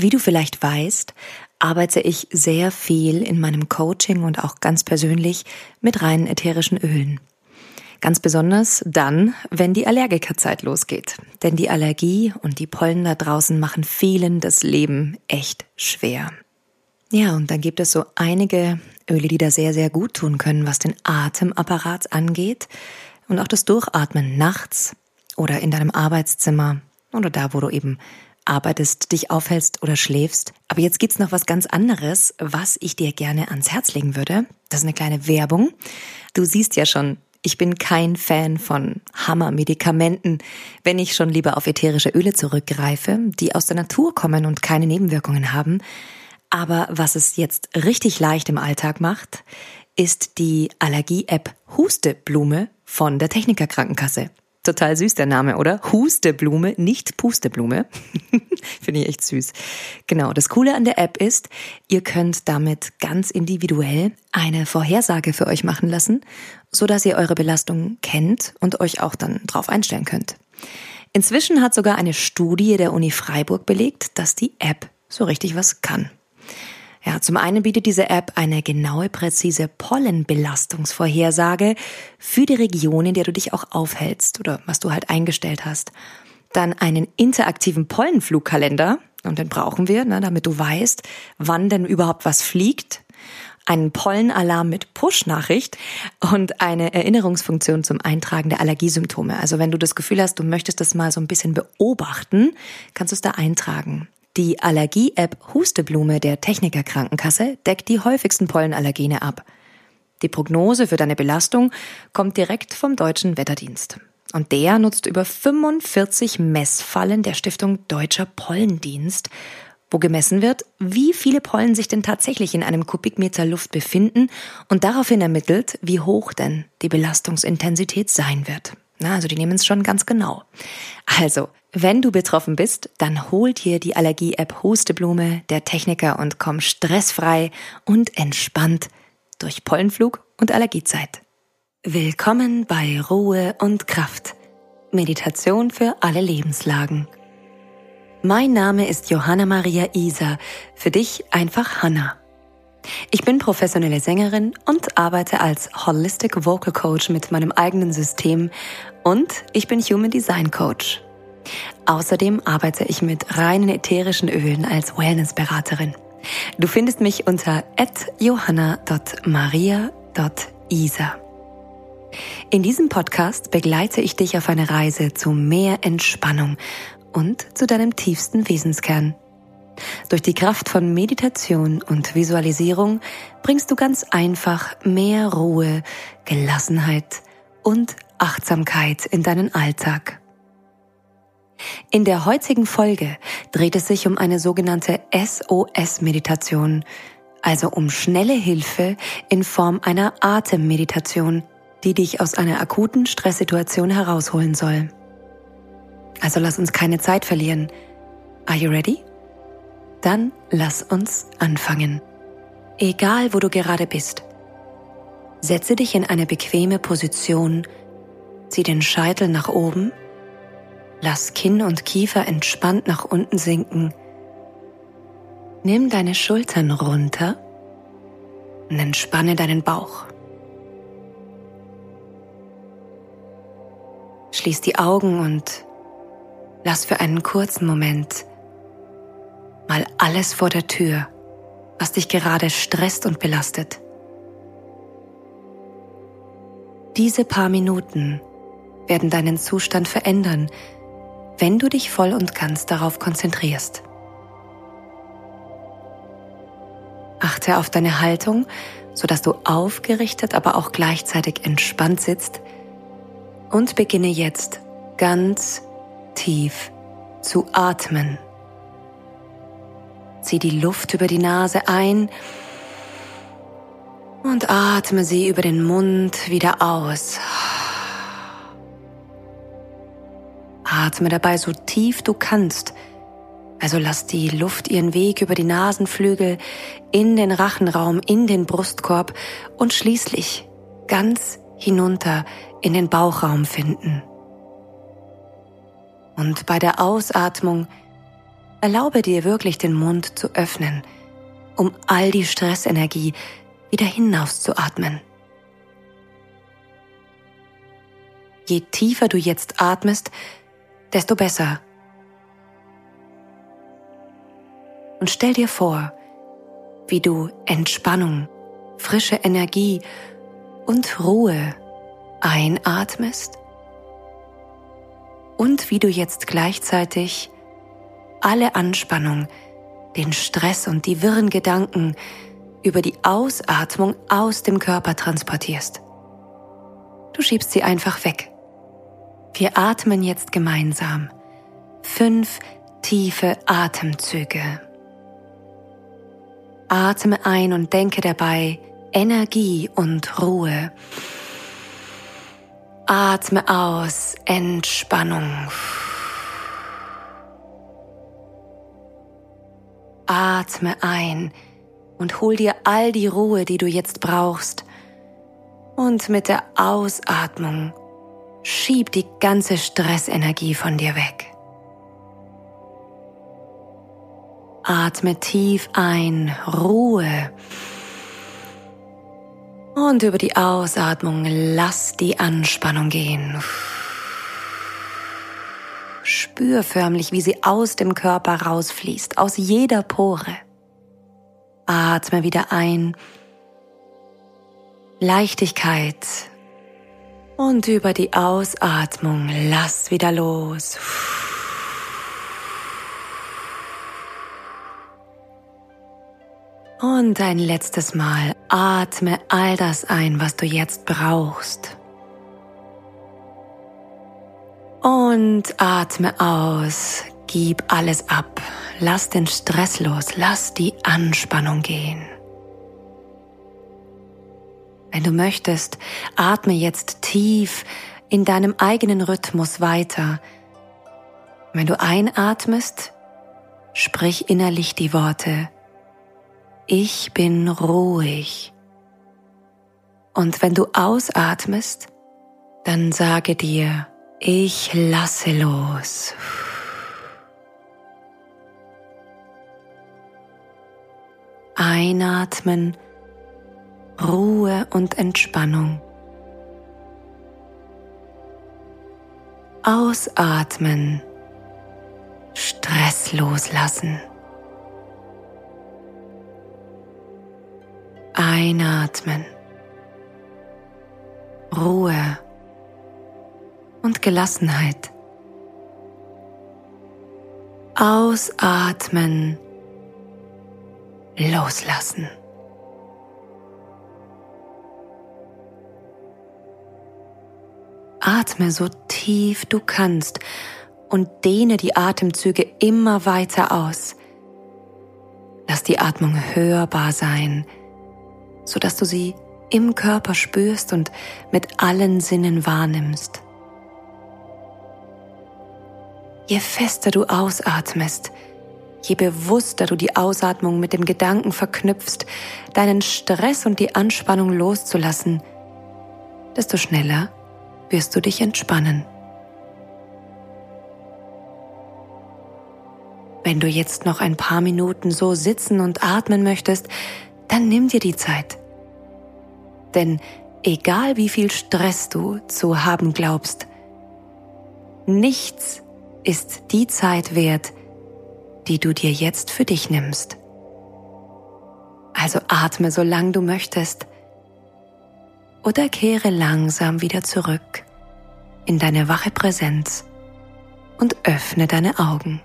Wie du vielleicht weißt, arbeite ich sehr viel in meinem Coaching und auch ganz persönlich mit reinen ätherischen Ölen. Ganz besonders dann, wenn die Allergikerzeit losgeht. Denn die Allergie und die Pollen da draußen machen vielen das Leben echt schwer. Ja, und dann gibt es so einige Öle, die da sehr, sehr gut tun können, was den Atemapparat angeht und auch das Durchatmen nachts oder in deinem Arbeitszimmer oder da, wo du eben arbeitest, dich aufhältst oder schläfst. Aber jetzt gibt's noch was ganz anderes, was ich dir gerne ans Herz legen würde. Das ist eine kleine Werbung. Du siehst ja schon, ich bin kein Fan von Hammermedikamenten, wenn ich schon lieber auf ätherische Öle zurückgreife, die aus der Natur kommen und keine Nebenwirkungen haben. Aber was es jetzt richtig leicht im Alltag macht, ist die Allergie-App Husteblume von der Techniker Krankenkasse. Total süß der Name, oder? Husteblume, nicht Pusteblume. Finde ich echt süß. Genau, das Coole an der App ist, ihr könnt damit ganz individuell eine Vorhersage für euch machen lassen, so dass ihr eure Belastung kennt und euch auch dann drauf einstellen könnt. Inzwischen hat sogar eine Studie der Uni Freiburg belegt, dass die App so richtig was kann. Ja, zum einen bietet diese App eine genaue, präzise Pollenbelastungsvorhersage für die Region, in der du dich auch aufhältst oder was du halt eingestellt hast. Dann einen interaktiven Pollenflugkalender, und den brauchen wir, ne, damit du weißt, wann denn überhaupt was fliegt. Einen Pollenalarm mit Push-Nachricht und eine Erinnerungsfunktion zum Eintragen der Allergiesymptome. Also wenn du das Gefühl hast, du möchtest das mal so ein bisschen beobachten, kannst du es da eintragen. Die Allergie-App Husteblume der Techniker Krankenkasse deckt die häufigsten Pollenallergene ab. Die Prognose für deine Belastung kommt direkt vom Deutschen Wetterdienst. Und der nutzt über 45 Messfallen der Stiftung Deutscher Pollendienst, wo gemessen wird, wie viele Pollen sich denn tatsächlich in einem Kubikmeter Luft befinden und daraufhin ermittelt, wie hoch denn die Belastungsintensität sein wird. Na, also die nehmen es schon ganz genau. Also, wenn du betroffen bist, dann hol dir die Allergie-App Husteblume der Techniker und komm stressfrei und entspannt durch Pollenflug und Allergiezeit. Willkommen bei Ruhe und Kraft. Meditation für alle Lebenslagen. Mein Name ist Johanna Maria Isa, für dich einfach Hanna. Ich bin professionelle Sängerin und arbeite als Holistic Vocal Coach mit meinem eigenen System und ich bin Human Design Coach. Außerdem arbeite ich mit reinen ätherischen Ölen als Wellnessberaterin. Du findest mich unter johanna.maria.isa. In diesem Podcast begleite ich dich auf eine Reise zu mehr Entspannung und zu deinem tiefsten Wesenskern. Durch die Kraft von Meditation und Visualisierung bringst du ganz einfach mehr Ruhe, Gelassenheit und Achtsamkeit in deinen Alltag. In der heutigen Folge dreht es sich um eine sogenannte SOS-Meditation, also um schnelle Hilfe in Form einer Atemmeditation, die dich aus einer akuten Stresssituation herausholen soll. Also lass uns keine Zeit verlieren. Are you ready? Dann lass uns anfangen. Egal, wo du gerade bist. Setze dich in eine bequeme Position, zieh den Scheitel nach oben Lass Kinn und Kiefer entspannt nach unten sinken. Nimm deine Schultern runter und entspanne deinen Bauch. Schließ die Augen und lass für einen kurzen Moment mal alles vor der Tür, was dich gerade stresst und belastet. Diese paar Minuten werden deinen Zustand verändern, wenn du dich voll und ganz darauf konzentrierst. Achte auf deine Haltung, sodass du aufgerichtet, aber auch gleichzeitig entspannt sitzt und beginne jetzt ganz tief zu atmen. Zieh die Luft über die Nase ein und atme sie über den Mund wieder aus. Atme dabei so tief du kannst. Also lass die Luft ihren Weg über die Nasenflügel in den Rachenraum, in den Brustkorb und schließlich ganz hinunter in den Bauchraum finden. Und bei der Ausatmung Erlaube dir wirklich den Mund zu öffnen, um all die Stressenergie wieder hinauszuatmen. Je tiefer du jetzt atmest, desto besser. Und stell dir vor, wie du Entspannung, frische Energie und Ruhe einatmest und wie du jetzt gleichzeitig alle Anspannung, den Stress und die wirren Gedanken über die Ausatmung aus dem Körper transportierst. Du schiebst sie einfach weg. Wir atmen jetzt gemeinsam. Fünf tiefe Atemzüge. Atme ein und denke dabei Energie und Ruhe. Atme aus Entspannung. Atme ein und hol dir all die Ruhe, die du jetzt brauchst. Und mit der Ausatmung schieb die ganze Stressenergie von dir weg. Atme tief ein, Ruhe. Und über die Ausatmung lass die Anspannung gehen. Spür förmlich, wie sie aus dem Körper rausfließt, aus jeder Pore. Atme wieder ein. Leichtigkeit. Und über die Ausatmung lass wieder los. Und ein letztes Mal atme all das ein, was du jetzt brauchst. Und atme aus, gib alles ab, lass den Stress los, lass die Anspannung gehen. Wenn du möchtest, atme jetzt tief in deinem eigenen Rhythmus weiter. Wenn du einatmest, sprich innerlich die Worte ich bin ruhig. Und wenn du ausatmest, dann sage dir, ich lasse los. Einatmen, Ruhe und Entspannung. Ausatmen, Stress loslassen. Einatmen. Ruhe und Gelassenheit. Ausatmen. Loslassen. Atme so tief du kannst und dehne die Atemzüge immer weiter aus. Lass die Atmung hörbar sein sodass du sie im Körper spürst und mit allen Sinnen wahrnimmst. Je fester du ausatmest, je bewusster du die Ausatmung mit dem Gedanken verknüpfst, deinen Stress und die Anspannung loszulassen, desto schneller wirst du dich entspannen. Wenn du jetzt noch ein paar Minuten so sitzen und atmen möchtest, dann nimm dir die Zeit. Denn egal wie viel Stress du zu haben glaubst, nichts ist die Zeit wert, die du dir jetzt für dich nimmst. Also atme so lang du möchtest oder kehre langsam wieder zurück in deine wache Präsenz und öffne deine Augen.